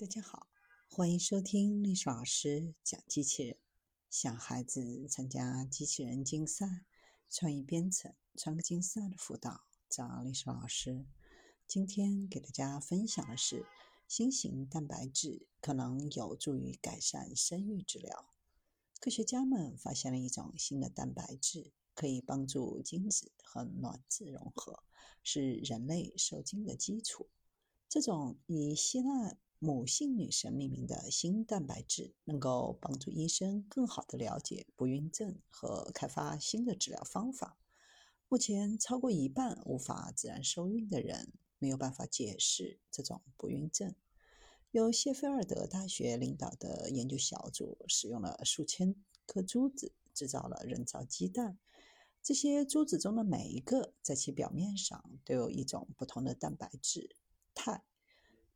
大家好，欢迎收听历史老师讲机器人。想孩子参加机器人竞赛、创意编程、创客竞赛的辅导，找历史老师。今天给大家分享的是新型蛋白质可能有助于改善生育治疗。科学家们发现了一种新的蛋白质，可以帮助精子和卵子融合，是人类受精的基础。这种以希腊母性女神命名的新蛋白质，能够帮助医生更好地了解不孕症和开发新的治疗方法。目前，超过一半无法自然受孕的人没有办法解释这种不孕症。由谢菲尔德大学领导的研究小组使用了数千颗珠子制造了人造鸡蛋，这些珠子中的每一个在其表面上都有一种不同的蛋白质——肽。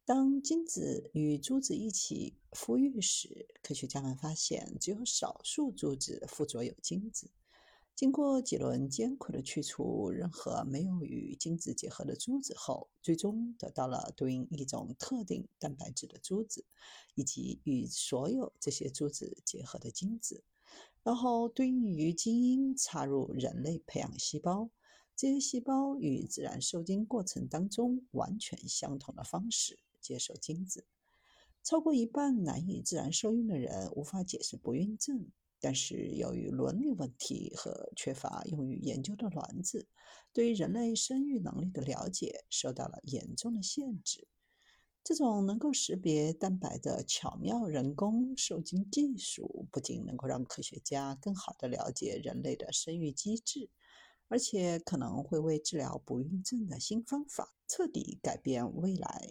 当精子与珠子一起孵育时，科学家们发现只有少数珠子附着有精子。经过几轮艰苦的去除任何没有与精子结合的珠子后，最终得到了对应一种特定蛋白质的珠子，以及与所有这些珠子结合的精子。然后对应于基因插入人类培养细胞，这些细胞与自然受精过程当中完全相同的方式。接受精子，超过一半难以自然受孕的人无法解释不孕症，但是由于伦理问题和缺乏用于研究的卵子，对于人类生育能力的了解受到了严重的限制。这种能够识别蛋白的巧妙人工受精技术，不仅能够让科学家更好地了解人类的生育机制。而且可能会为治疗不孕症的新方法彻底改变未来